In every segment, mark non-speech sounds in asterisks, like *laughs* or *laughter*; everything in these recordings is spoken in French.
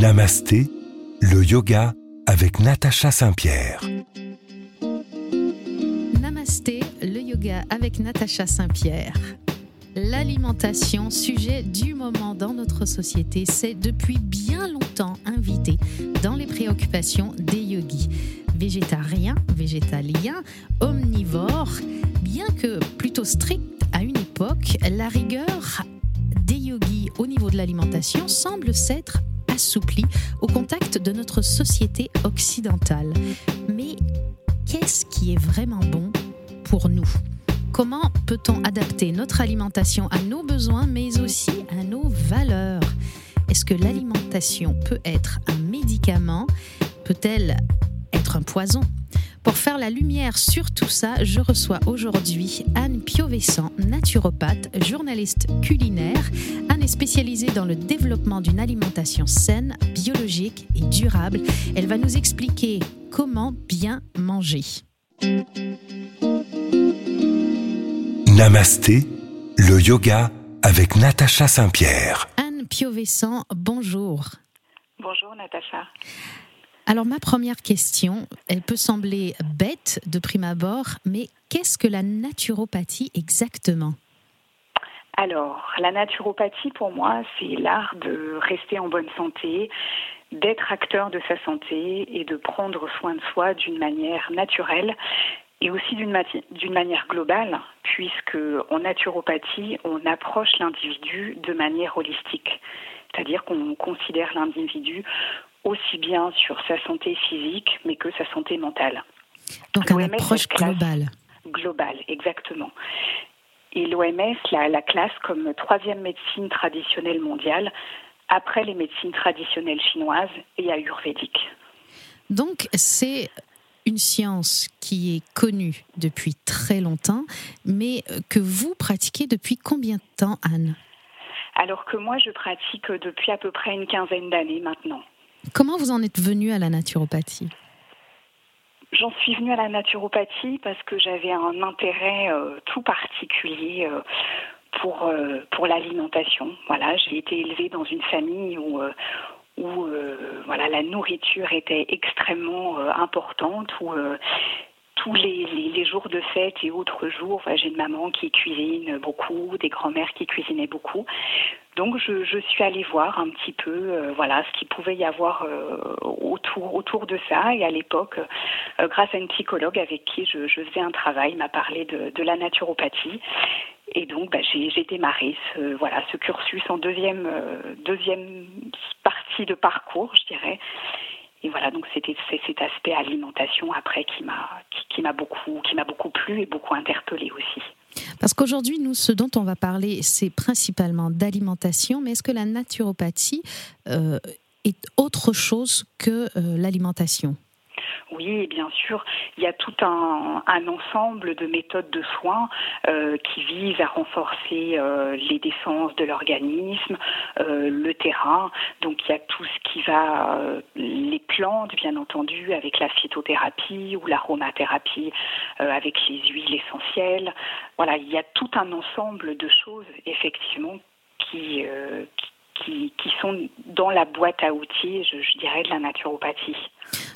Namasté, le yoga avec Natacha Saint-Pierre. Namasté, le yoga avec Natacha Saint-Pierre. L'alimentation, sujet du moment dans notre société, c'est depuis bien longtemps invité dans les préoccupations des yogis. Végétariens, végétaliens, omnivores, bien que plutôt strict à une époque, la rigueur des yogis au niveau de l'alimentation semble s'être assouplie au contact de notre société occidentale. Mais qu'est-ce qui est vraiment bon pour nous? Comment peut-on adapter notre alimentation à nos besoins, mais aussi à nos valeurs? Est-ce que l'alimentation peut être un médicament? Peut-elle être un poison? Pour faire la lumière sur tout ça, je reçois aujourd'hui Anne Piovessan, naturopathe, journaliste culinaire. Est spécialisée dans le développement d'une alimentation saine, biologique et durable. Elle va nous expliquer comment bien manger. Namasté, le yoga avec Natacha Saint-Pierre. Anne Piovessan, bonjour. Bonjour Natacha. Alors ma première question, elle peut sembler bête de prime abord, mais qu'est-ce que la naturopathie exactement? Alors, la naturopathie, pour moi, c'est l'art de rester en bonne santé, d'être acteur de sa santé et de prendre soin de soi d'une manière naturelle et aussi d'une manière globale, puisque en naturopathie, on approche l'individu de manière holistique. C'est-à-dire qu'on considère l'individu aussi bien sur sa santé physique, mais que sa santé mentale. Donc une approche globale. Globale, exactement. Et l'OMS la, la classe comme troisième médecine traditionnelle mondiale, après les médecines traditionnelles chinoises et ayurvédiques. Donc c'est une science qui est connue depuis très longtemps, mais que vous pratiquez depuis combien de temps, Anne? Alors que moi, je pratique depuis à peu près une quinzaine d'années maintenant. Comment vous en êtes venu à la naturopathie? J'en suis venue à la naturopathie parce que j'avais un intérêt euh, tout particulier euh, pour, euh, pour l'alimentation. Voilà, j'ai été élevée dans une famille où, où voilà, la nourriture était extrêmement importante, où tous les, les, jours de fête et autres jours, j'ai une maman qui cuisine beaucoup, des grands-mères qui cuisinaient beaucoup. Donc je, suis allée voir un petit peu euh, voilà ce qu'il pouvait y avoir euh, autour autour de ça. Et à l'époque euh, grâce à une psychologue avec qui je, je faisais un travail m'a parlé de, la naturopathie. Et donc bah, j'ai démarré ce voilà ce cursus en deuxième deuxième partie de parcours je dirais. Et voilà, donc c'était cet aspect alimentation après qui m'a qui, beaucoup qui m'a beaucoup plu et beaucoup interpellé aussi. Parce qu'aujourd'hui, nous, ce dont on va parler, c'est principalement d'alimentation, mais est-ce que la naturopathie euh, est autre chose que euh, l'alimentation? Oui, bien sûr, il y a tout un, ensemble de méthodes de soins euh, qui visent à renforcer euh, les défenses de l'organisme, euh, le terrain. Donc il y a tout ce qui va, les plantes, bien entendu, avec la phytothérapie ou l'aromathérapie, avec les huiles essentielles. Voilà, il y a tout un ensemble de choses, effectivement, qui, qui, qui, sont dans la boîte à outils, je dirais, de la naturopathie.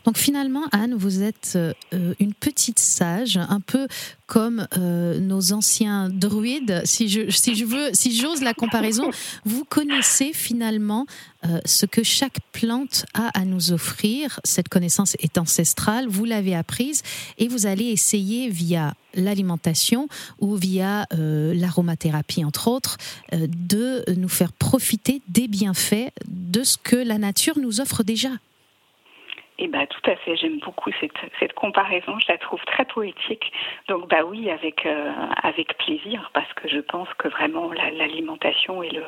Donc finalement, Anne, vous êtes euh, une petite sage, un peu comme euh, nos anciens druides, si je, si je veux, si j'ose la comparaison. Vous connaissez finalement euh, ce que chaque plante a à nous offrir. Cette connaissance est ancestrale, vous l'avez apprise et vous allez essayer via l'alimentation ou via l'aromathérapie, entre autres, de nous faire profiter des bienfaits de ce que la nature nous offre déjà. Eh bien, tout à fait. J'aime beaucoup cette, cette comparaison. Je la trouve très poétique. Donc, bah oui, avec, euh, avec plaisir, parce que je pense que vraiment l'alimentation est le,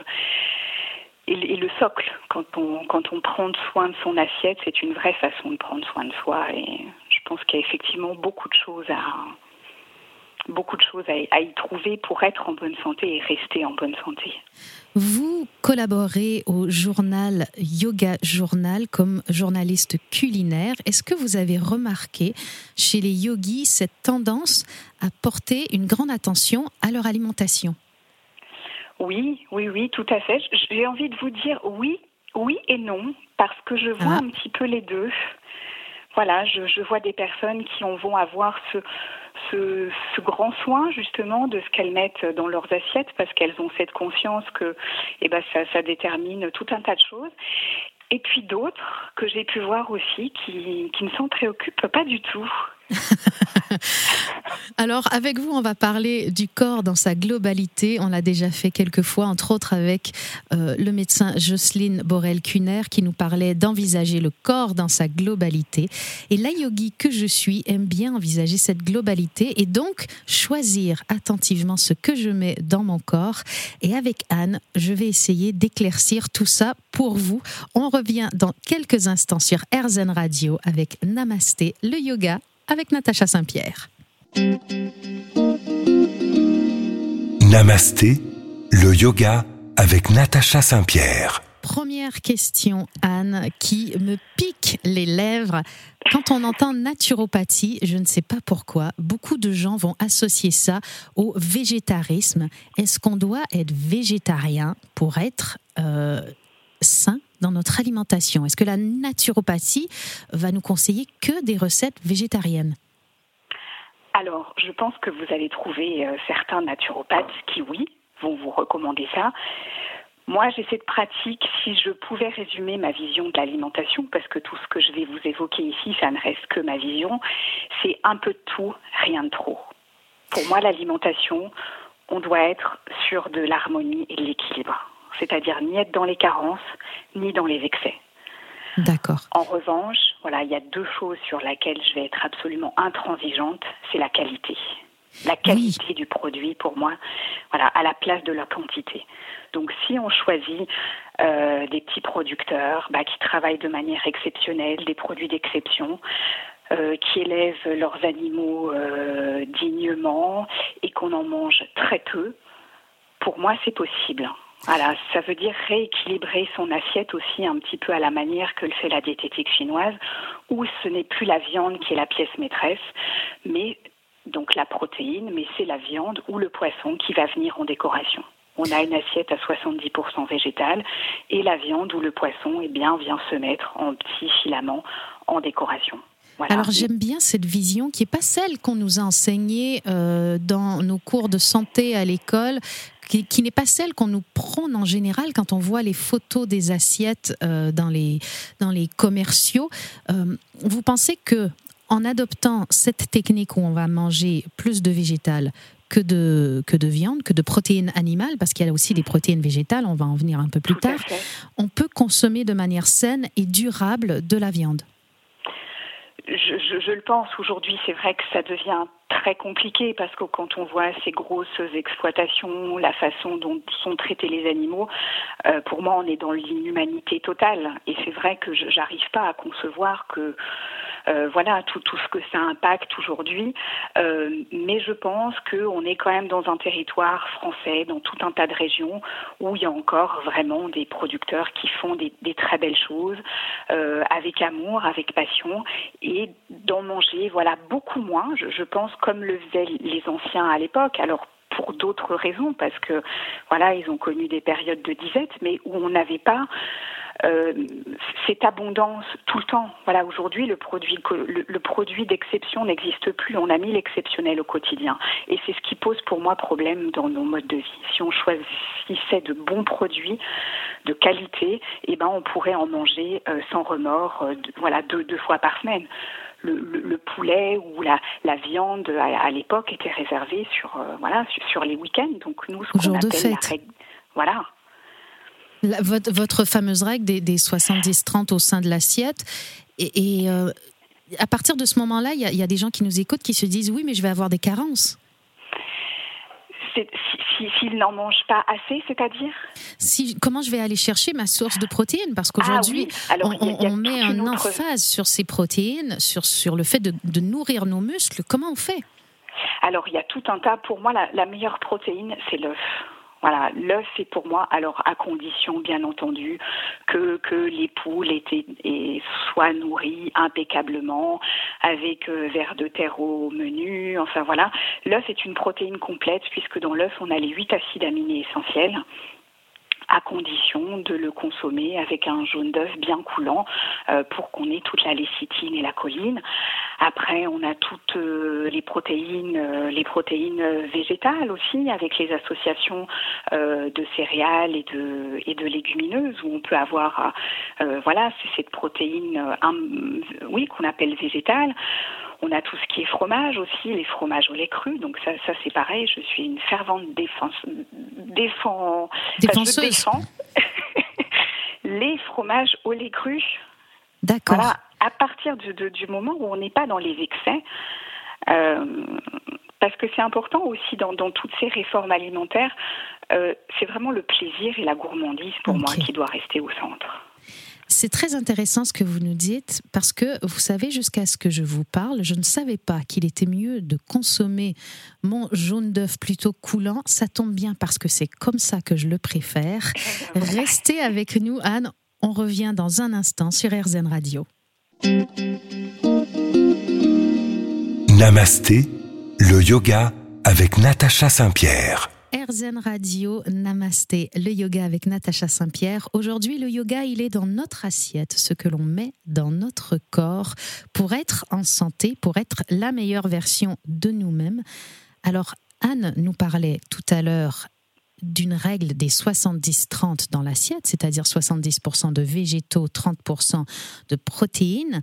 est, le socle. Quand on, quand on prend soin de son assiette, c'est une vraie façon de prendre soin de soi. Et je pense qu'il y a effectivement beaucoup de choses à, beaucoup de choses à, y trouver pour être en bonne santé et rester en bonne santé. Vous collaborez au journal Yoga Journal comme journaliste culinaire. Est-ce que vous avez remarqué chez les yogis cette tendance à porter une grande attention à leur alimentation? Oui, oui, oui, tout à fait. J'ai envie de vous dire oui Oui et non, parce que je vois ah. un petit peu les deux. Voilà, je, vois des personnes qui vont avoir ce, ce, grand soin justement de ce qu'elles mettent dans leurs assiettes parce qu'elles ont cette conscience que eh ben, ça, détermine tout un tas de choses. Et puis d'autres que j'ai pu voir aussi qui ne s'en préoccupent pas du tout. *laughs* Alors, avec vous, on va parler du corps dans sa globalité. On l'a déjà fait quelques fois, entre autres avec euh, le médecin Jocelyne Borel-Cuner qui nous parlait d'envisager le corps dans sa globalité. Et la yogi que je suis aime bien envisager cette globalité et donc choisir attentivement ce que je mets dans mon corps. Et avec Anne, je vais essayer d'éclaircir tout ça pour vous. On revient dans quelques instants sur RZN Radio avec Namasté, le yoga avec Natacha Saint-Pierre. Namasté, le yoga avec Natacha Saint-Pierre. Première question, Anne, qui me pique les lèvres. Quand on entend naturopathie, je ne sais pas pourquoi, beaucoup de gens vont associer ça au végétarisme. Est-ce qu'on doit être végétarien pour être euh, sain dans notre alimentation Est-ce que la naturopathie va nous conseiller que des recettes végétariennes? Alors, je pense que vous allez trouver euh, certains naturopathes qui, oui, vont vous recommander ça. Moi, j'ai cette pratique, si je pouvais résumer ma vision de l'alimentation, parce que tout ce que je vais vous évoquer ici, ça ne reste que ma vision, c'est un peu de tout, rien de trop. Pour moi, l'alimentation, on doit être sur de l'harmonie et de l'équilibre c'est-à-dire ni être dans les carences, ni dans les excès. D'accord. En revanche, voilà, il y a deux choses sur lesquelles je vais être absolument intransigeante, c'est la qualité. La qualité du produit, pour moi, voilà, à la place de la quantité. Donc, si on choisit euh, des petits producteurs bah, qui travaillent de manière exceptionnelle, des produits d'exception, euh, qui élèvent leurs animaux euh, dignement et qu'on en mange très peu, pour moi, c'est possible. Voilà, ça veut dire rééquilibrer son assiette aussi un petit peu à la manière que le fait la diététique chinoise, où ce n'est plus la viande qui est la pièce maîtresse, mais donc la protéine, mais c'est la viande ou le poisson qui va venir en décoration. On a une assiette à 70% végétale et la viande ou le poisson eh bien, vient se mettre en petits filaments en décoration. Alors j'aime bien cette vision qui n'est pas celle qu'on nous a enseignée euh, dans nos cours de santé à l'école, qui, n'est pas celle qu'on nous prône en général quand on voit les photos des assiettes euh, dans, les, dans les commerciaux. Euh, vous pensez que en adoptant cette technique où on va manger plus de végétal que de, que de viande, que de protéines animales, parce qu'il y a aussi des protéines végétales, on va en venir un peu plus tard, on peut consommer de manière saine et durable de la viande? Je, le pense aujourd'hui, c'est vrai que ça devient très compliqué parce que quand on voit ces grosses exploitations, la façon dont sont traités les animaux, euh, pour moi, on est dans l'inhumanité totale. Et c'est vrai que je n'arrive pas à concevoir que euh, voilà tout, tout ce que ça impacte aujourd'hui. Euh, mais je pense qu'on est quand même dans un territoire français, dans tout un tas de régions où il y a encore vraiment des producteurs qui font des, très belles choses euh, avec amour, avec passion et d'en manger voilà beaucoup moins. Je, je pense comme le faisaient les anciens à l'époque. Alors pour d'autres raisons, parce que voilà, ils ont connu des périodes de disette, mais où on n'avait pas euh, cette abondance tout le temps. Voilà, aujourd'hui, le produit, le, produit d'exception n'existe plus. On a mis l'exceptionnel au quotidien. Et c'est ce qui pose pour moi problème dans nos modes de vie. Si on choisissait de bons produits, de qualité, eh ben, on pourrait en manger euh, sans remords, euh, voilà, deux, deux fois par semaine. Le, poulet ou la, la viande à, l'époque était réservée sur voilà sur, les week-ends donc nous ce qu'on appelle la voilà votre, fameuse règle des, 70-30 au sein de l'assiette. Et, euh, à partir de ce moment-là, il y, a des gens qui nous écoutent qui se disent oui, mais je vais avoir des carences. S'ils n'en mangent pas assez, c'est-à-dire? Si, Comment je vais aller chercher ma source de protéines? Parce qu'aujourd'hui, ah on, met un emphase sur ces protéines, sur, sur le fait de, nourrir nos muscles. Comment on fait? Alors, il y a tout un tas. Pour moi, la meilleure protéine, c'est l'œuf. Voilà, l'œuf c'est pour moi, alors à condition bien entendu que, que les poules étaient, et soient nourries impeccablement avec euh, verre de terre au menu, enfin voilà. L'œuf est une protéine complète puisque dans l'œuf on a les huit acides aminés essentiels à condition de le consommer avec un jaune d'œuf bien coulant pour qu'on ait toute la lécithine et la choline. Après, on a toutes les protéines, les protéines végétales aussi, avec les associations de céréales et de, et de légumineuses, où on peut avoir, voilà, cette protéine, oui, qu'on appelle végétale. On a tout ce qui est fromage aussi, les fromages au lait cru. Donc ça, ça c'est pareil. Je suis une fervente défense, défend, défenseuse. *laughs* les fromages au lait cru. D'accord. Voilà, à partir du, du moment où on n'est pas dans les excès. Euh, parce que c'est important aussi dans, dans, toutes ces réformes alimentaires, euh, c'est vraiment le plaisir et la gourmandise pour moi qui doit rester au centre. C'est très intéressant ce que vous nous dites parce que vous savez, jusqu'à ce que je vous parle, je ne savais pas qu'il était mieux de consommer mon jaune d'œuf plutôt coulant. Ça tombe bien parce que c'est comme ça que je le préfère. *laughs* Restez avec nous, Anne. On revient dans un instant sur RZN Radio. Namasté, le yoga avec Natacha Saint-Pierre. RZN Radio, Namasté, le yoga avec Natacha Saint-Pierre. Aujourd'hui, le yoga, il est dans notre assiette, ce que l'on met dans notre corps pour être en santé, pour être la meilleure version de nous-mêmes. Alors, Anne nous parlait tout à l'heure d'une règle des 70-30 dans l'assiette, c'est-à-dire 70% de végétaux, 30% de protéines.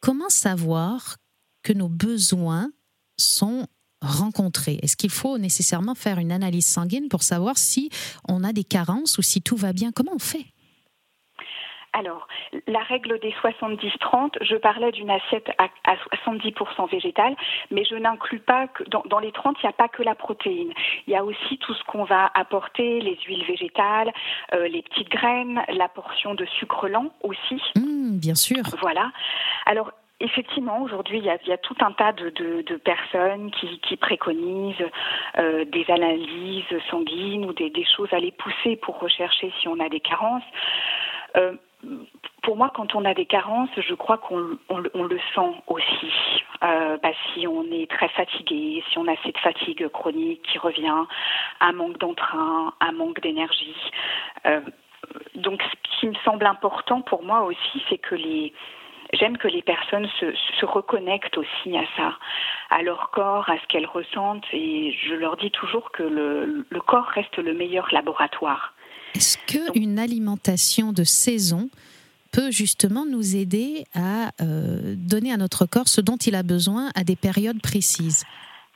Comment savoir que nos besoins sont rencontrer Est-ce qu'il faut nécessairement faire une analyse sanguine pour savoir si on a des carences ou si tout va bien? Comment on fait? Alors, la règle des 70-30, je parlais d'une assiette à, 70% végétale, mais je n'inclus pas que dans, les 30, il n'y a pas que la protéine. Il y a aussi tout ce qu'on va apporter, les huiles végétales, euh, les petites graines, la portion de sucre lent aussi. Mmh, bien sûr. Voilà. Alors, Effectivement, aujourd'hui, il, y a, tout un tas de, personnes qui, préconisent euh, des analyses sanguines ou des, choses à les pousser pour rechercher si on a des carences. Euh, pour moi, quand on a des carences, je crois qu'on le sent aussi. Euh, bah, si on est très fatigué, si on a cette fatigue chronique qui revient, un manque d'entrain, un manque d'énergie. donc, ce qui me semble important pour moi aussi, c'est que les j'aime que les personnes se, se, reconnectent aussi à ça, à leur corps, à ce qu'elles ressentent. Et je leur dis toujours que le, le corps reste le meilleur laboratoire. Est-ce qu'une alimentation de saison peut justement nous aider à euh, donner à notre corps ce dont il a besoin à des périodes précises?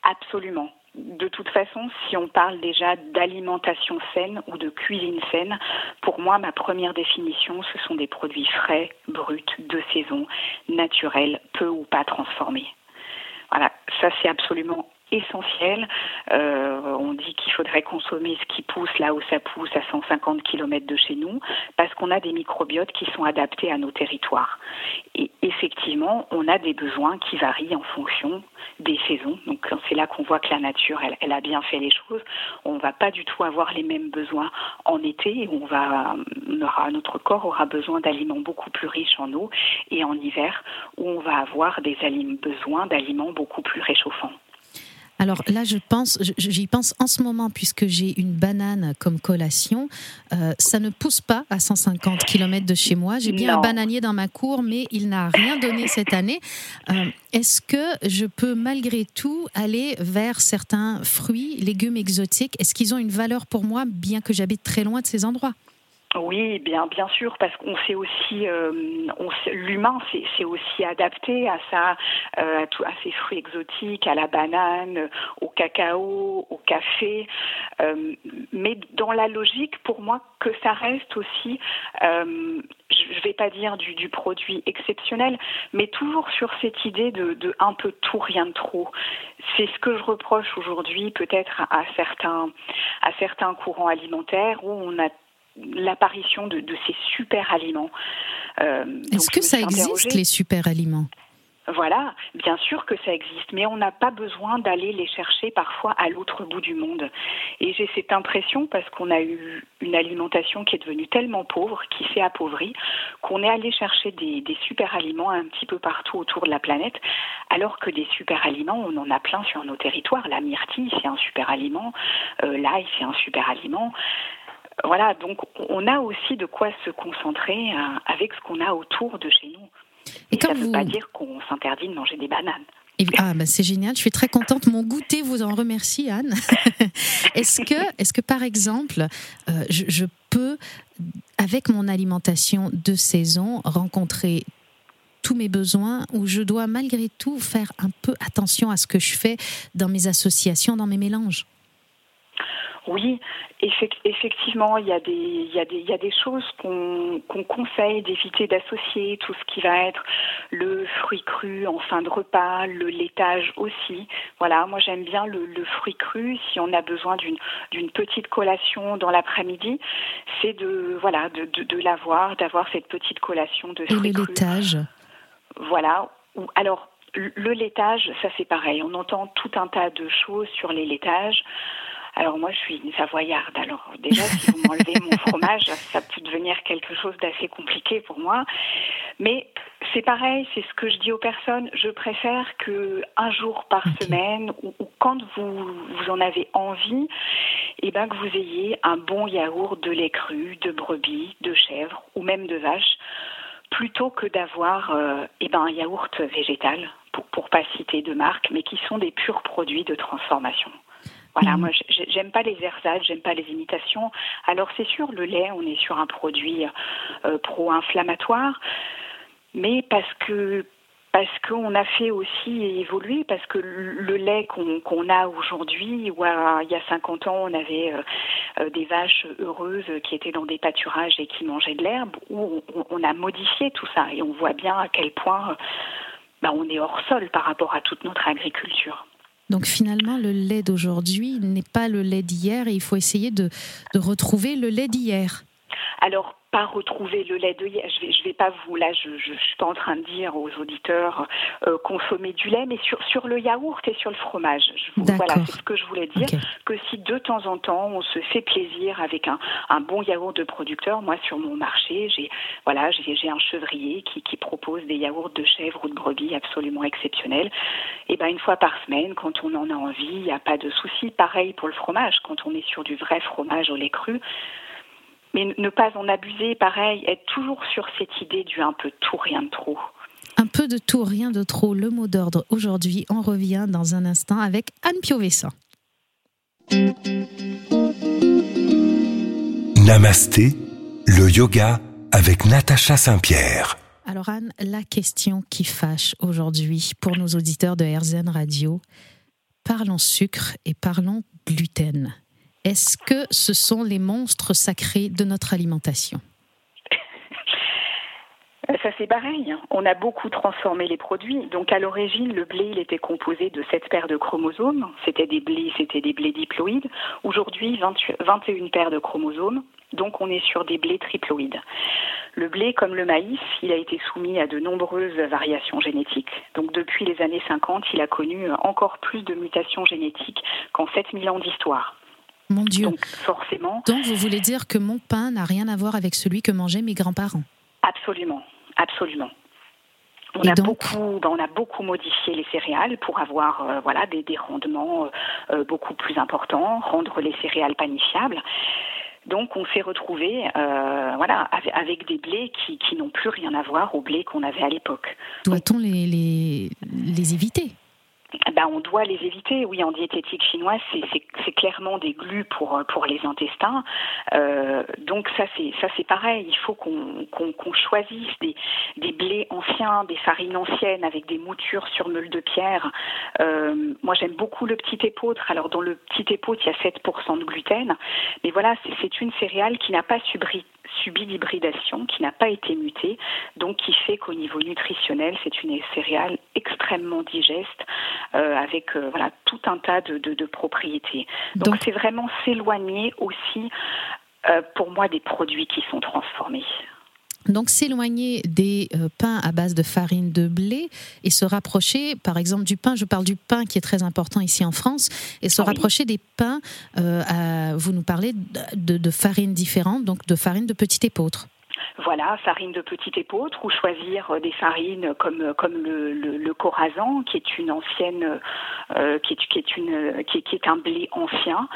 Absolument de toute façon, si on parle déjà d'alimentation saine ou de cuisine saine, pour moi, ma première définition, ce sont des produits frais, bruts, de saison, naturels, peu ou pas transformés. Voilà, ça c'est absolument essentiel. Euh, on dit qu'il faudrait consommer ce qui pousse là où ça pousse à 150 km de chez nous, parce qu'on a des microbiotes qui sont adaptés à nos territoires. Et effectivement, on a des besoins qui varient en fonction des saisons. Donc c'est là qu'on voit que la nature, elle, a bien fait les choses. On ne va pas du tout avoir les mêmes besoins en été. On va, notre corps aura besoin d'aliments beaucoup plus riches en eau, et en hiver où on va avoir des besoins d'aliments beaucoup plus réchauffants. Alors là, je pense, j'y pense en ce moment puisque j'ai une banane comme collation. Euh, ça ne pousse pas à 150 km de chez moi. J'ai bien un bananier dans ma cour, mais il n'a rien donné cette année. Euh, est-ce que je peux malgré tout aller vers certains fruits, légumes exotiques? Est-ce qu'ils ont une valeur pour moi, bien que j'habite très loin de ces endroits? Oui, bien, bien sûr, parce qu'on sait aussi, euh, l'humain s'est aussi adapté à ça, euh, à, à ces fruits exotiques, à la banane, au cacao, au café. Euh, mais dans la logique, pour moi, que ça reste aussi, je ne vais pas dire du, du, produit exceptionnel, mais toujours sur cette idée de, de un peu tout, rien de trop. C'est ce que je reproche aujourd'hui, peut-être à certains, à certains courants alimentaires où on a l'apparition de, ces super aliments. Euh, Est-ce que ça existe, les super aliments voilà, bien sûr que ça existe, mais on n'a pas besoin d'aller les chercher parfois à l'autre bout du monde. Et j'ai cette impression, parce qu'on a eu une alimentation qui est devenue tellement pauvre, qui s'est appauvrie, qu'on est allé chercher des, super aliments un petit peu partout autour de la planète, alors que des super aliments, on en a plein sur nos territoires. La myrtille, c'est un super aliment, euh, l'ail, c'est un super aliment. Voilà, donc on a aussi de quoi se concentrer avec ce qu'on a autour de chez nous. Et, ça ne veut pas dire qu'on s'interdit de manger des bananes. Ah, bah c'est génial, je suis très contente. Mon goûter vous en remercie, Anne. *laughs* est-ce que, est que, par exemple, euh, je, peux, avec mon alimentation de saison, rencontrer tous mes besoins ou je dois malgré tout faire un peu attention à ce que je fais dans mes associations, dans mes mélanges? Oui, effectivement, il y a des, il y a des, il y a des choses qu'on conseille d'éviter d'associer, tout ce qui va être le fruit cru en fin de repas, le laitage aussi. Voilà, moi j'aime bien le, fruit cru. Si on a besoin d'une petite collation dans l'après-midi, c'est de voilà de, de, l'avoir, d'avoir cette petite collation de fruits Et le laitage? Voilà. Alors le laitage, ça c'est pareil. On entend tout un tas de choses sur les laitages. Alors moi, je suis une savoyarde. Alors déjà, si vous m'enlevez mon fromage, ça peut devenir quelque chose d'assez compliqué pour moi. Mais c'est pareil, c'est ce que je dis aux personnes. Je préfère que un jour par semaine ou, quand vous, vous en avez envie, et eh ben que vous ayez un bon yaourt de lait cru, de brebis, de chèvre ou même de vache, plutôt que d'avoir euh, eh ben un yaourt végétal, pour, pour pas citer de marque, mais qui sont des purs produits de transformation. Voilà, mm. moi j'aime pas les ersatz, j'aime pas les imitations. Alors c'est sûr, le lait, on est sur un produit euh, pro-inflammatoire, mais parce que parce qu'on a fait aussi évoluer, parce que le lait qu'on a aujourd'hui, ou il y a 50 ans, on avait euh, euh, des vaches heureuses qui étaient dans des pâturages et qui mangeaient de l'herbe, où on, a modifié tout ça et on voit bien à quel point bah, on est hors sol par rapport à toute notre agriculture. Donc finalement, le lait d'aujourd'hui n'est pas le lait d'hier et il faut essayer de, retrouver le lait d'hier. Alors, pas retrouver le lait de hier. Je vais, je vais pas vous, là, je, je, suis pas en train de dire aux auditeurs euh, consommer du lait, mais sur, sur le yaourt et sur le fromage. voilà, c'est ce que je voulais dire. Que si de temps en temps on se fait plaisir avec un, un bon yaourt de producteur, moi sur mon marché, j'ai voilà, j'ai un chevrier qui, qui propose des yaourts de chèvre ou de brebis absolument exceptionnels. Et ben une fois par semaine, quand on en a envie, il n'y a pas de souci. Pareil pour le fromage, quand on est sur du vrai fromage au lait cru mais ne pas en abuser, pareil, être toujours sur cette idée du un peu tout, rien de trop. Un peu de tout, rien de trop, le mot d'ordre aujourd'hui. On revient dans un instant avec Anne Piovessa. Namasté, le yoga avec Natacha Saint-Pierre. Alors Anne, la question qui fâche aujourd'hui pour nos auditeurs de RZN Radio, parlons sucre et parlons gluten. Est-ce que ce sont les monstres sacrés de notre alimentation? Ça c'est pareil. On a beaucoup transformé les produits. Donc à l'origine, le blé, il était composé de sept paires de chromosomes. C'était des blés, c'était des blés diploïdes. Aujourd'hui, 21 paires de chromosomes. Donc on est sur des blés triploïdes. Le blé, comme le maïs, il a été soumis à de nombreuses variations génétiques. Donc depuis les années 50, il a connu encore plus de mutations génétiques qu'en 7000 ans d'histoire. Mon Dieu. Donc, forcément. Donc, vous voulez dire que mon pain n'a rien à voir avec celui que mangeaient mes grands-parents? Absolument, absolument. On a, beaucoup, ben, on a beaucoup modifié les céréales pour avoir euh, voilà, des, des rendements euh, beaucoup plus importants, rendre les céréales panifiables. Donc on s'est retrouvé euh, voilà, avec, des blés qui, qui n'ont plus rien à voir aux blés qu'on avait à l'époque. Doit-on les, les, les éviter? Ben, on doit les éviter. Oui, en diététique chinoise, c'est clairement des glus pour les intestins. Euh, donc ça c'est pareil. Il faut qu'on choisisse des des blés anciens, des farines anciennes avec des moutures sur meule de pierre. Euh, moi j'aime beaucoup le petit épeautre. Alors dans le petit épeautre il y a 7% de gluten, mais voilà c'est une céréale qui n'a pas subi subi d'hybridation, qui n'a pas été mutée, donc qui fait qu'au niveau nutritionnel, c'est une céréale extrêmement digeste, euh, avec euh, voilà tout un tas de, de, propriétés. Donc c'est vraiment s'éloigner aussi, euh, pour moi, des produits qui sont transformés. Donc s'éloigner des euh, pains à base de farine de blé et se rapprocher, par exemple, du pain, je parle du pain qui est très important ici en France, et se rapprocher des pains, euh, à, vous nous parlez de, de farines différentes, donc de farine de petit épeautre. Voilà, farine de petite épeautre ou choisir euh, des farines comme comme le, le, le corazan, qui est une ancienne, euh, qui, est, qui est une qui est, qui est un blé ancien.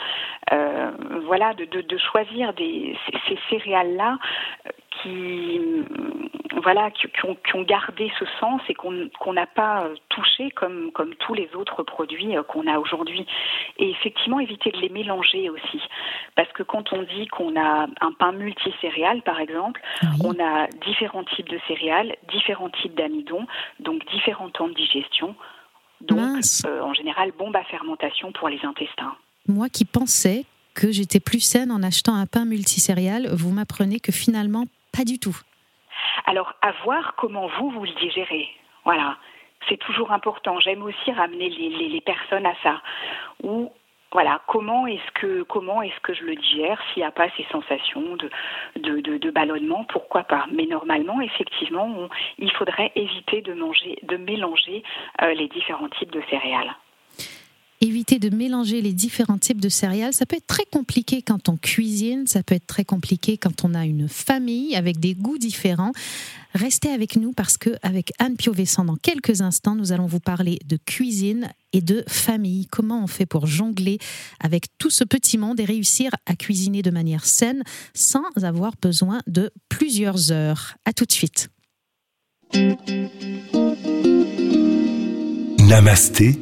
Euh, voilà, de, de, de, choisir des, ces, ces céréales là qui voilà qui, qui, ont, qui, ont, gardé ce sens et qu'on n'a pas touché comme comme tous les autres produits qu'on a aujourd'hui. Et effectivement, éviter de les mélanger aussi, parce que quand on dit qu'on a un pain multicéréal, par exemple, oui. on a différents types de céréales, différents types d'amidon, donc différents temps de digestion. Donc, euh, en général, bombe à fermentation pour les intestins. Moi qui pensais que j'étais plus saine en achetant un pain multicéréal, vous m'apprenez que finalement, pas du tout. Alors, à voir comment vous, vous le digérez. Voilà. C'est toujours important. J'aime aussi ramener les, personnes à ça. Ou voilà, comment est-ce que comment est-ce que je le digère? S'il n'y a pas ces sensations de, ballonnement, pourquoi pas? Mais normalement, effectivement, il faudrait éviter de manger, de mélanger euh, les différents types de céréales éviter de mélanger les différents types de céréales. Ça peut être très compliqué quand on cuisine, ça peut être très compliqué quand on a une famille avec des goûts différents. Restez avec nous parce que avec Anne Piovessan, dans quelques instants, nous allons vous parler de cuisine et de famille. Comment on fait pour jongler avec tout ce petit monde et réussir à cuisiner de manière saine sans avoir besoin de plusieurs heures? À tout de suite. Namasté,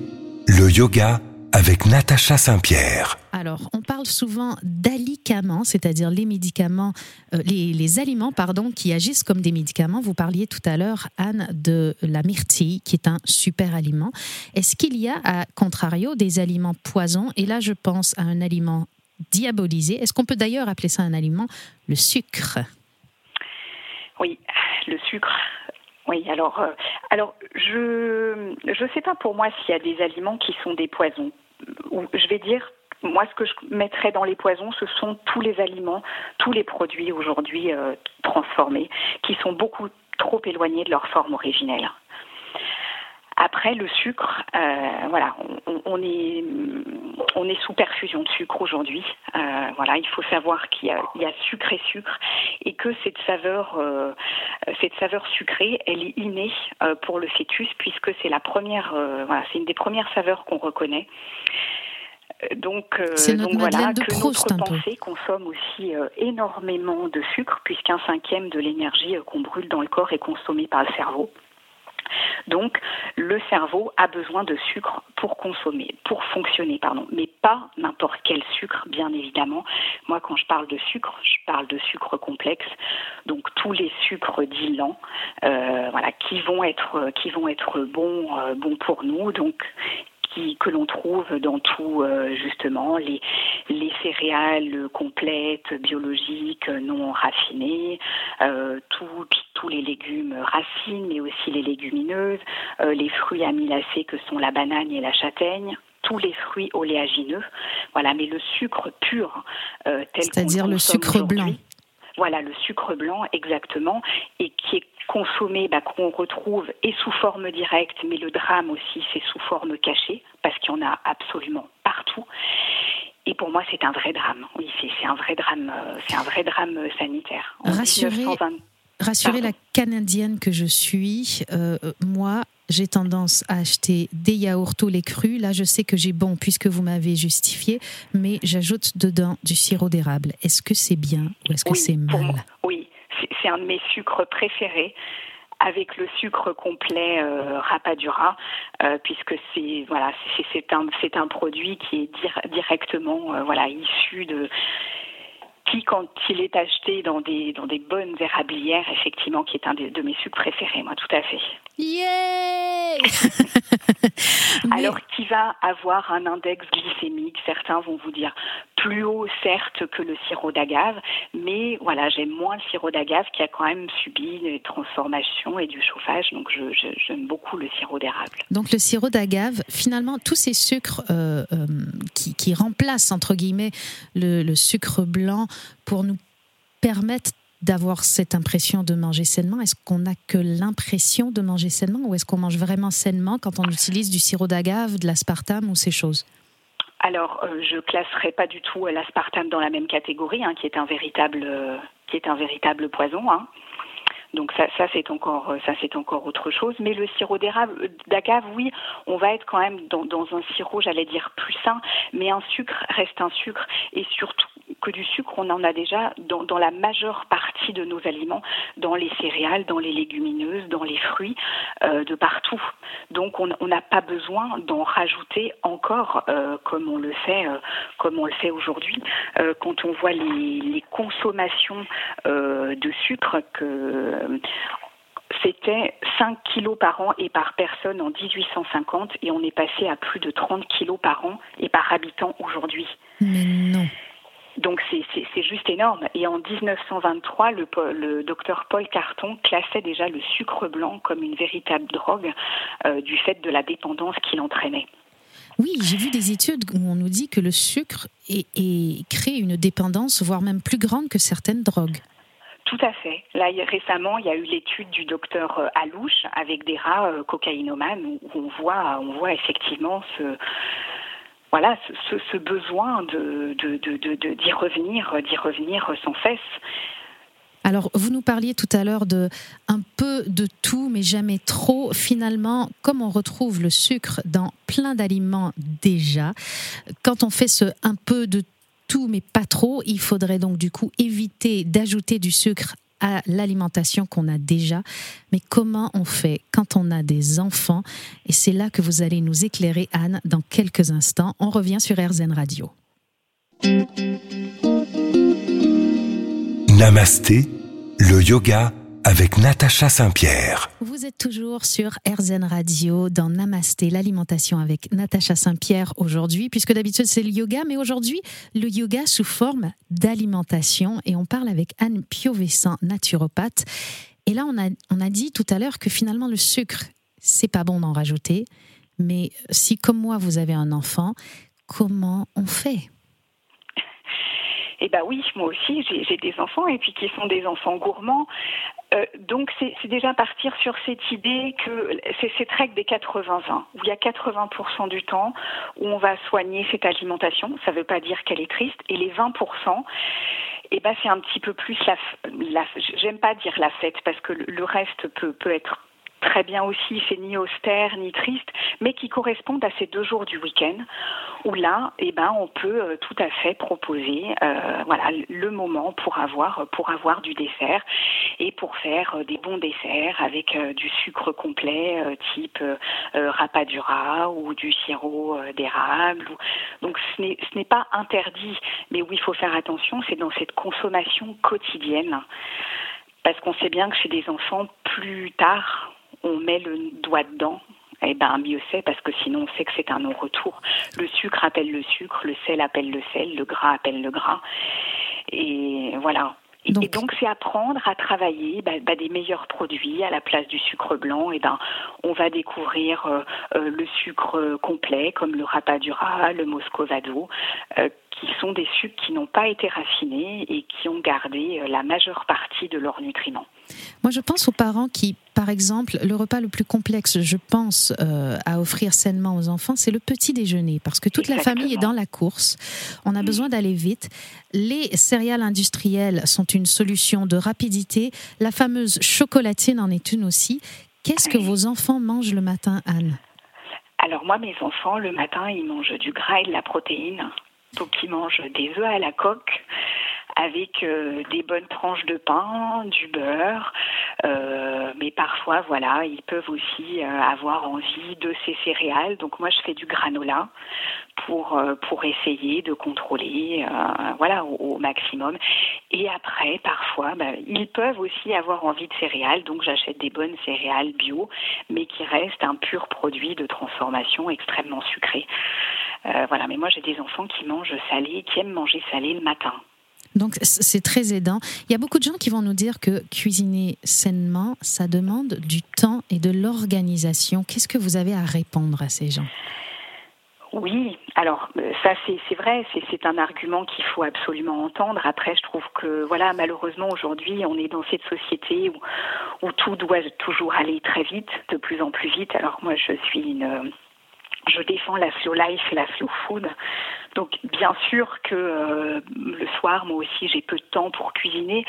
le yoga avec Natacha Saint-Pierre. Alors, on parle souvent d'alicaments, c'est-à-dire les médicaments, euh, les, les, aliments, pardon, qui agissent comme des médicaments. Vous parliez tout à l'heure, Anne, de la myrtille, qui est un super aliment. Est-ce qu'il y a, à contrario, des aliments poisons Et là, je pense à un aliment diabolisé. Est-ce qu'on peut d'ailleurs appeler ça un aliment Le sucre? Oui, le sucre. Oui, alors, euh, alors je ne sais pas pour moi s'il y a des aliments qui sont des poisons. Je vais dire, moi, ce que je mettrais dans les poisons, ce sont tous les aliments, tous les produits aujourd'hui euh, transformés, qui sont beaucoup trop éloignés de leur forme originelle. Après, le sucre, euh, voilà, on, on, est, on est sous perfusion de sucre aujourd'hui. Euh, voilà, il faut savoir qu'il y, y, a sucre et sucre et que cette saveur, euh, cette saveur sucrée, elle est innée pour le fœtus puisque c'est la première, voilà, c'est une des premières saveurs qu'on reconnaît. Donc, donc voilà, que Proust, notre pensée consomme aussi énormément de sucre puisqu'un cinquième de l'énergie qu'on brûle dans le corps est consommé par le cerveau. Donc, le cerveau a besoin de sucre pour consommer, pour fonctionner, pardon, mais pas n'importe quel sucre, bien évidemment. Moi, quand je parle de sucre, je parle de sucre complexe, donc tous les sucres dits lents, euh, voilà, qui vont être, qui vont être bons, euh, bons pour nous. Donc, que l'on trouve dans tout euh, justement les, les céréales complètes, biologiques, non raffinées, tout, tous les légumes racines, mais aussi les légumineuses, euh, les fruits amylacés que sont la banane et la châtaigne tous les fruits oléagineux, voilà, mais le sucre pur, euh, tel c'est-à-dire le sucre blanc. Voilà, le sucre blanc exactement, et qui est consommé, bah, qu'on retrouve et sous forme directe, mais le drame aussi, c'est sous forme cachée, parce qu'il y en a absolument partout. Et pour moi, c'est un vrai drame. Oui, c'est un vrai drame. C'est un vrai drame sanitaire. En Rassurez, 1920... rassurez la Canadienne que je suis. Euh, moi, j'ai tendance à acheter des yaourts au lait cru. Là, je sais que j'ai bon puisque vous m'avez justifié, mais j'ajoute dedans du sirop d'érable. Est-ce que c'est bien ou est-ce que oui, c'est mal moi, Oui, c'est un de mes sucres préférés avec le sucre complet euh, Rapadura, euh, puisque c'est voilà, c'est un un produit qui est dir directement euh, voilà issu de qui, quand il est acheté dans des, dans des bonnes érablières, effectivement, qui est un de, de mes sucres préférés, moi, tout à fait. Yeah *laughs* Alors, qui va avoir un index glycémique, certains vont vous dire plus haut, certes, que le sirop d'agave, mais voilà, j'aime moins le sirop d'agave qui a quand même subi des transformations et du chauffage, donc j'aime je, je, beaucoup le sirop d'érable. Donc, le sirop d'agave, finalement, tous ces sucres euh, euh, qui, qui, remplacent, entre guillemets, le, le sucre blanc pour nous permettre d'avoir cette impression de manger sainement? Est-ce qu'on n'a que l'impression de manger sainement ou est-ce qu'on mange vraiment sainement quand on utilise du sirop d'agave, de l'aspartame ou ces choses? Alors, euh, je classerai pas du tout l'aspartame dans la même catégorie, hein, qui est un véritable, euh, qui est un véritable poison. Hein. Donc ça, c'est encore, c'est encore autre chose. Mais le sirop d'agave, oui, on va être quand même dans, dans un sirop, j'allais dire plus sain, mais un sucre reste un sucre et surtout que du sucre, on en a déjà dans, la majeure partie de nos aliments, dans les céréales, dans les légumineuses, dans les fruits, euh, de partout. Donc on n'a pas besoin d'en rajouter encore euh, comme on le fait, euh, comme on le fait aujourd'hui. Quand on voit les, consommations de sucre que c'était 5 kilos par an et par personne en 1850 et on est passé à plus de 30 kilos par an et par habitant aujourd'hui. Mais non. Donc c'est juste énorme. Et en 1923, le, le, docteur Paul Carton classait déjà le sucre blanc comme une véritable drogue euh, du fait de la dépendance qu'il entraînait. Oui, j'ai vu des études où on nous dit que le sucre est, est, crée une dépendance, voire même plus grande que certaines drogues. Tout à fait. Là, récemment, il y a eu l'étude du docteur euh, Alouche avec des rats euh, cocaïnomanes où on voit, on voit effectivement ce, voilà, ce, besoin de, d'y revenir, d'y revenir sans cesse. Alors, vous nous parliez tout à l'heure de un peu de tout, mais jamais trop. Finalement, comme on retrouve le sucre dans plein d'aliments déjà, quand on fait ce un peu de tout, mais pas trop, il faudrait donc du coup éviter d'ajouter du sucre à l'alimentation qu'on a déjà. Mais comment on fait quand on a des enfants? Et c'est là que vous allez nous éclairer, Anne, dans quelques instants. On revient sur RZN Radio. Namasté, le yoga avec Natacha Saint-Pierre. Vous êtes toujours sur RZN Radio dans Namasté, l'alimentation avec Natacha Saint-Pierre aujourd'hui, puisque d'habitude c'est le yoga, mais aujourd'hui le yoga sous forme d'alimentation et on parle avec Anne Piovessin, naturopathe. Et là on a, on a dit tout à l'heure que finalement le sucre, c'est pas bon d'en rajouter, mais si comme moi vous avez un enfant, comment on fait? Eh ben oui, moi aussi, j'ai des enfants et puis qui sont des enfants gourmands. Euh, donc c'est déjà partir sur cette idée que c'est cette règle des 80-20, où il y a 80% du temps où on va soigner cette alimentation, ça ne veut pas dire qu'elle est triste, et les 20%, eh ben c'est un petit peu plus la, la j'aime pas dire la fête parce que le reste peut, peut être très bien aussi, c'est ni austère ni triste, mais qui correspondent à ces deux jours du week-end où là, eh ben, on peut euh, tout à fait proposer, euh, voilà, le moment pour avoir pour avoir du dessert et pour faire euh, des bons desserts avec euh, du sucre complet euh, type rapadura ou du sirop d'érable. Donc ce n'est pas interdit, mais où il faut faire attention, c'est dans cette consommation quotidienne parce qu'on sait bien que chez des enfants, plus tard, on met le doigt dedans, eh ben mieux c'est parce que sinon on sait que c'est un non-retour. Le sucre appelle le sucre, le sel appelle le sel, le gras appelle le gras. Et voilà. Donc, et donc c'est apprendre à travailler bah, bah, des meilleurs produits à la place du sucre blanc. Et ben on va découvrir euh, euh, le sucre complet comme le rapadura, le moscovado, euh, qui sont des sucres qui n'ont pas été raffinés et qui ont gardé euh, la majeure partie de leurs nutriments. Moi, je pense aux parents qui, par exemple, le repas le plus complexe, je pense, euh, à offrir sainement aux enfants, c'est le petit déjeuner, parce que toute Exactement. la famille est dans la course. On a mmh. besoin d'aller vite. Les céréales industrielles sont une solution de rapidité. La fameuse chocolatine en est une aussi. Qu'est-ce que vos enfants mangent le matin, Anne? Alors moi, mes enfants, le matin, ils mangent du gras et de la protéine donc ils mangent des œufs à la coque avec euh, des bonnes tranches de pain, du beurre, euh, mais parfois, voilà, ils peuvent aussi euh, avoir envie de ces céréales. Donc moi, je fais du granola pour pour essayer de contrôler, voilà, au, au, maximum. Et après, parfois, bah, ils peuvent aussi avoir envie de céréales, donc j'achète des bonnes céréales bio, mais qui restent un pur produit de transformation extrêmement sucré. Euh, voilà, mais moi j'ai des enfants qui mangent salé, qui aiment manger salé le matin. Donc c'est très aidant. Il y a beaucoup de gens qui vont nous dire que cuisiner sainement, ça demande du temps et de l'organisation. Qu'est-ce que vous avez à répondre à ces gens? Oui, alors euh, ça c'est vrai, c'est un argument qu'il faut absolument entendre. Après, je trouve que voilà, malheureusement aujourd'hui, on est dans cette société où, où tout doit toujours aller très vite, de plus en plus vite. Alors moi, je suis une je défends la slow life et la slow food. Donc bien sûr que euh, le soir, moi aussi, j'ai peu de temps pour cuisiner.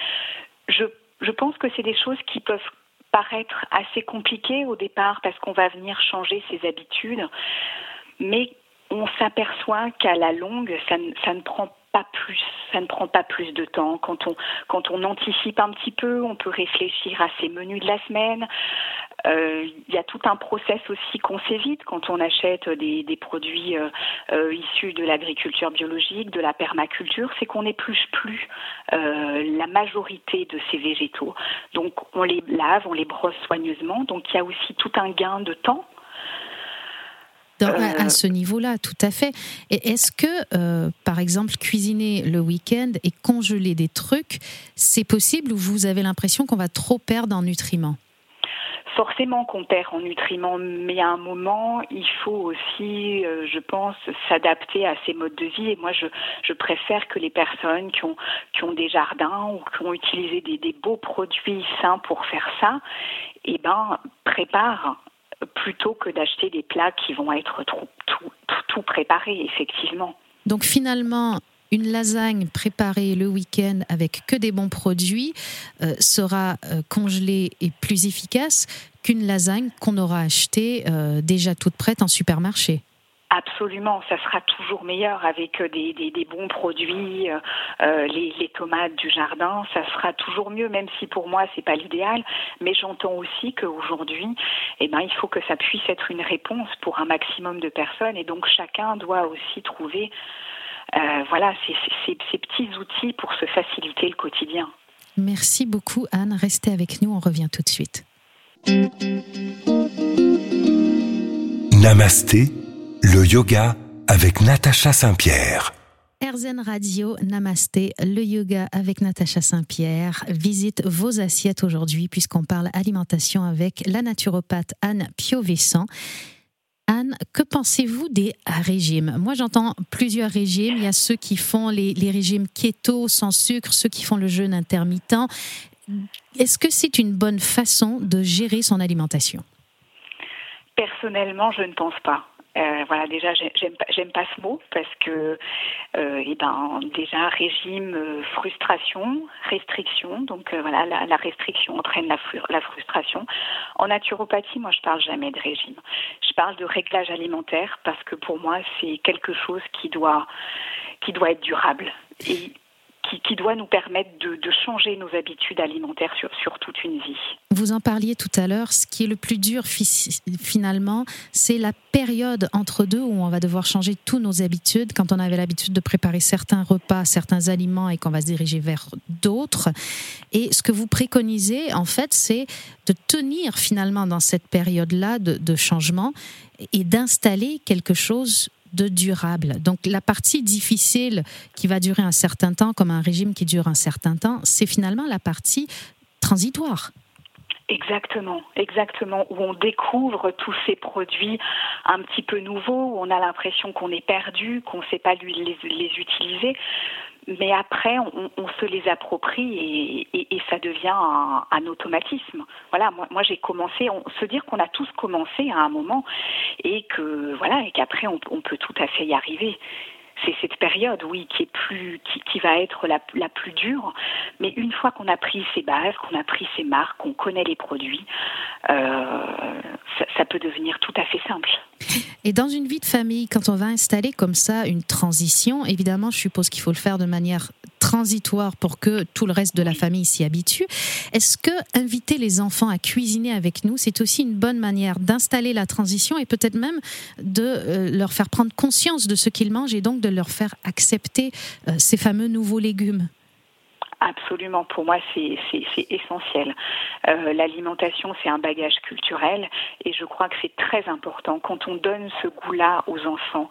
Je, pense que c'est des choses qui peuvent paraître assez compliquées au départ parce qu'on va venir changer ses habitudes. Mais on s'aperçoit qu'à la longue, ça, ne prend pas plus, ça ne prend pas plus de temps. Quand on anticipe un petit peu, on peut réfléchir à ses menus de la semaine. Euh, il y a tout un process aussi qu'on s'évite quand on achète des, des produits euh, euh, issus de l'agriculture biologique, de la permaculture, c'est qu'on n'épluche plus la majorité de ces végétaux. Donc on les lave, on les brosse soigneusement. Donc il y a aussi tout un gain de temps à, ce niveau-là, tout à fait. Et est-ce que, euh, par exemple, cuisiner le week-end et congeler des trucs, c'est possible ou vous avez l'impression qu'on va trop perdre en nutriments? Forcément qu'on perd en nutriments, mais à un moment, il faut aussi, euh, je pense, s'adapter à ces modes de vie. Et moi, je, préfère que les personnes qui ont, qui ont des jardins ou qui ont utilisé des, des beaux produits sains pour faire ça, eh ben, préparent plutôt que d'acheter des plats qui vont être tout, tout, préparés, effectivement. Donc finalement, une lasagne préparée le week-end avec que des bons produits euh, sera euh, congelée et plus efficace qu'une lasagne qu'on aura achetée euh, déjà toute prête en supermarché. Absolument, ça sera toujours meilleur avec des, des, bons produits, les, les, tomates du jardin, ça sera toujours mieux, même si pour moi c'est pas l'idéal. Mais j'entends aussi qu'aujourd'hui, eh ben, il faut que ça puisse être une réponse pour un maximum de personnes, et donc chacun doit aussi trouver, euh, voilà, ces, ces, ces petits outils pour se faciliter le quotidien. Merci beaucoup Anne, restez avec nous, on revient tout de suite. Namasté le yoga avec Natacha Saint-Pierre. RZN Radio, Namasté, le yoga avec Natacha Saint-Pierre. Visite vos assiettes aujourd'hui puisqu'on parle alimentation avec la naturopathe Anne Piovessan. Anne, que pensez-vous des régimes? Moi, j'entends plusieurs régimes. Il y a ceux qui font les, régimes keto sans sucre, ceux qui font le jeûne intermittent. Est-ce que c'est une bonne façon de gérer son alimentation? Personnellement, je ne pense pas. Euh, voilà, déjà, j'aime pas, pas ce mot parce que, euh, eh ben, déjà, régime, euh, frustration, restriction. Donc, voilà, la, restriction entraîne la, la, frustration. En naturopathie, moi, je parle jamais de régime. Je parle de réglage alimentaire parce que pour moi, c'est quelque chose qui doit, qui doit être durable. Qui, doit nous permettre de, changer nos habitudes alimentaires sur, toute une vie. Vous en parliez tout à l'heure, ce qui est le plus dur finalement, c'est la période entre deux où on va devoir changer toutes nos habitudes. Quand on avait l'habitude de préparer certains repas, certains aliments et qu'on va se diriger vers d'autres. Et ce que vous préconisez, en fait, c'est de tenir finalement dans cette période-là de, de changement et d'installer quelque chose de durable. Donc la partie difficile qui va durer un certain temps, comme un régime qui dure un certain temps, c'est finalement la partie transitoire. Exactement, exactement, où on découvre tous ces produits un petit peu nouveaux, où on a l'impression qu'on est perdu, qu'on ne sait pas les, les utiliser mais après, on, se les approprie et, ça devient un, automatisme. Voilà, moi, j'ai commencé, on, se dire qu'on a tous commencé à un moment et que voilà, et qu'après on, peut tout à fait y arriver. C'est cette période, oui, qui est plus, qui, va être la, plus dure. Mais une fois qu'on a pris ses bases, qu'on a pris ses marques, qu'on connaît les produits, euh, ça peut devenir tout à fait simple. Et dans une vie de famille, quand on va installer comme ça une transition, évidemment, je suppose qu'il faut le faire de manière transitoire pour que tout le reste de la famille s'y habitue. Est-ce que inviter les enfants à cuisiner avec nous, c'est aussi une bonne manière d'installer la transition et peut-être même de euh, leur faire prendre conscience de ce qu'ils mangent et donc de leur faire accepter euh, ces fameux nouveaux légumes? Absolument, pour moi c'est essentiel. Euh, L'alimentation c'est un bagage culturel et je crois que c'est très important quand on donne ce goût-là aux enfants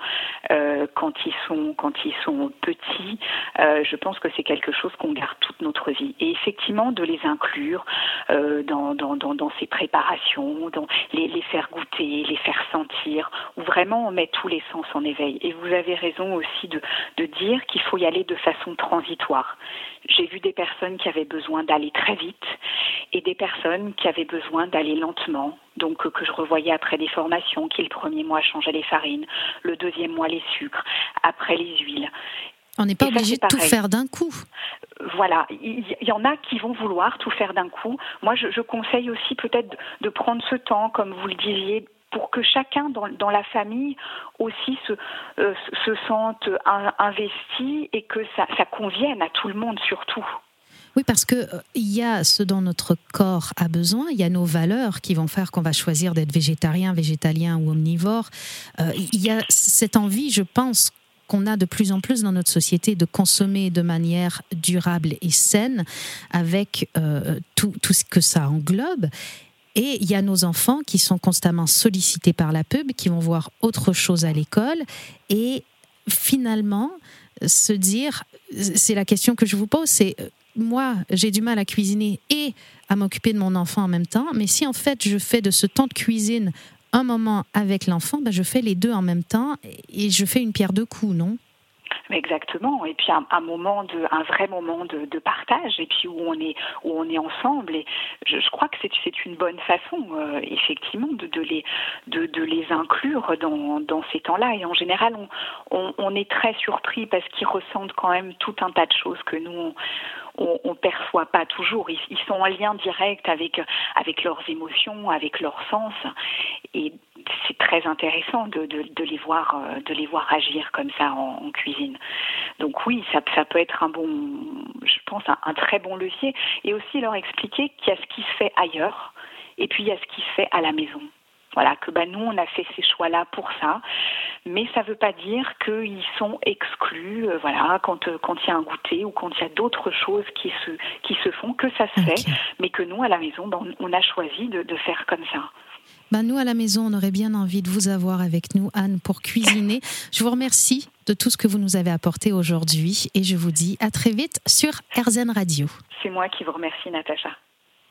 euh, quand ils sont quand ils sont petits. Euh, je pense que c'est quelque chose qu'on garde toute notre vie et effectivement de les inclure euh, dans, dans, dans, dans, ces préparations, dans les, les faire goûter, les faire sentir, où vraiment on met tous les sens en éveil. Et vous avez raison aussi de, de dire qu'il faut y aller de façon transitoire. J'ai vu des personnes qui avaient besoin d'aller très vite et des personnes qui avaient besoin d'aller lentement, donc que je revoyais après des formations, qui le premier mois changeait les farines, le deuxième mois les sucres, après les huiles. On n'est pas obligé de tout faire d'un coup. Voilà, il y, en a qui vont vouloir tout faire d'un coup. Moi, je, conseille aussi peut-être de prendre ce temps, comme vous le disiez, pour que chacun dans, la famille aussi se, euh, se sente investi et que ça, convienne à tout le monde surtout. Oui, parce qu'il euh, il y a ce dont notre corps a besoin, il y a nos valeurs qui vont faire qu'on va choisir d'être végétarien, végétalien ou omnivore. Euh, il y a cette envie, je pense, qu'on a de plus en plus dans notre société de consommer de manière durable et saine, avec tout, ce que ça englobe. Et il y a nos enfants qui sont constamment sollicités par la pub, qui vont voir autre chose à l'école. Et finalement, se dire, c'est la question que je vous pose, c'est moi, j'ai du mal à cuisiner et à m'occuper de mon enfant en même temps, mais si en fait je fais de ce temps de cuisine un moment avec l'enfant, ben je fais les deux en même temps et je fais une pierre deux coups, non? Exactement. Et puis un, moment de, un vrai moment de, partage, et puis où on est, où on est ensemble. Et je, crois que c'est, une bonne façon, euh, effectivement, de, de les, de, de, les inclure dans, dans ces temps-là. Et en général, on, on, est très surpris parce qu'ils ressentent quand même tout un tas de choses que nous on, on perçoit pas toujours. Ils, sont en lien direct avec avec leurs émotions, avec leurs sens, et c'est très intéressant de, de, les voir euh, de les voir agir comme ça en, cuisine. Donc oui, ça, ça, peut être un bon, je pense un, très bon levier, et aussi leur expliquer qu'il y a ce qui se fait ailleurs, et puis il y a ce qui se fait à la maison. Voilà, que bah, nous, on a fait ces choix-là pour ça. Mais ça ne veut pas dire qu'ils sont exclus, euh, voilà, quand euh, quand il y a un goûter ou quand il y a d'autres choses qui se, qui se font, que ça se fait, mais que nous, à la maison, bah, on a choisi de, de faire comme ça. Ben nous, à la maison, on aurait bien envie de vous avoir avec nous, Anne, pour cuisiner. Je vous remercie de tout ce que vous nous avez apporté aujourd'hui et je vous dis à très vite sur RZN Radio. C'est moi qui vous remercie, Natacha.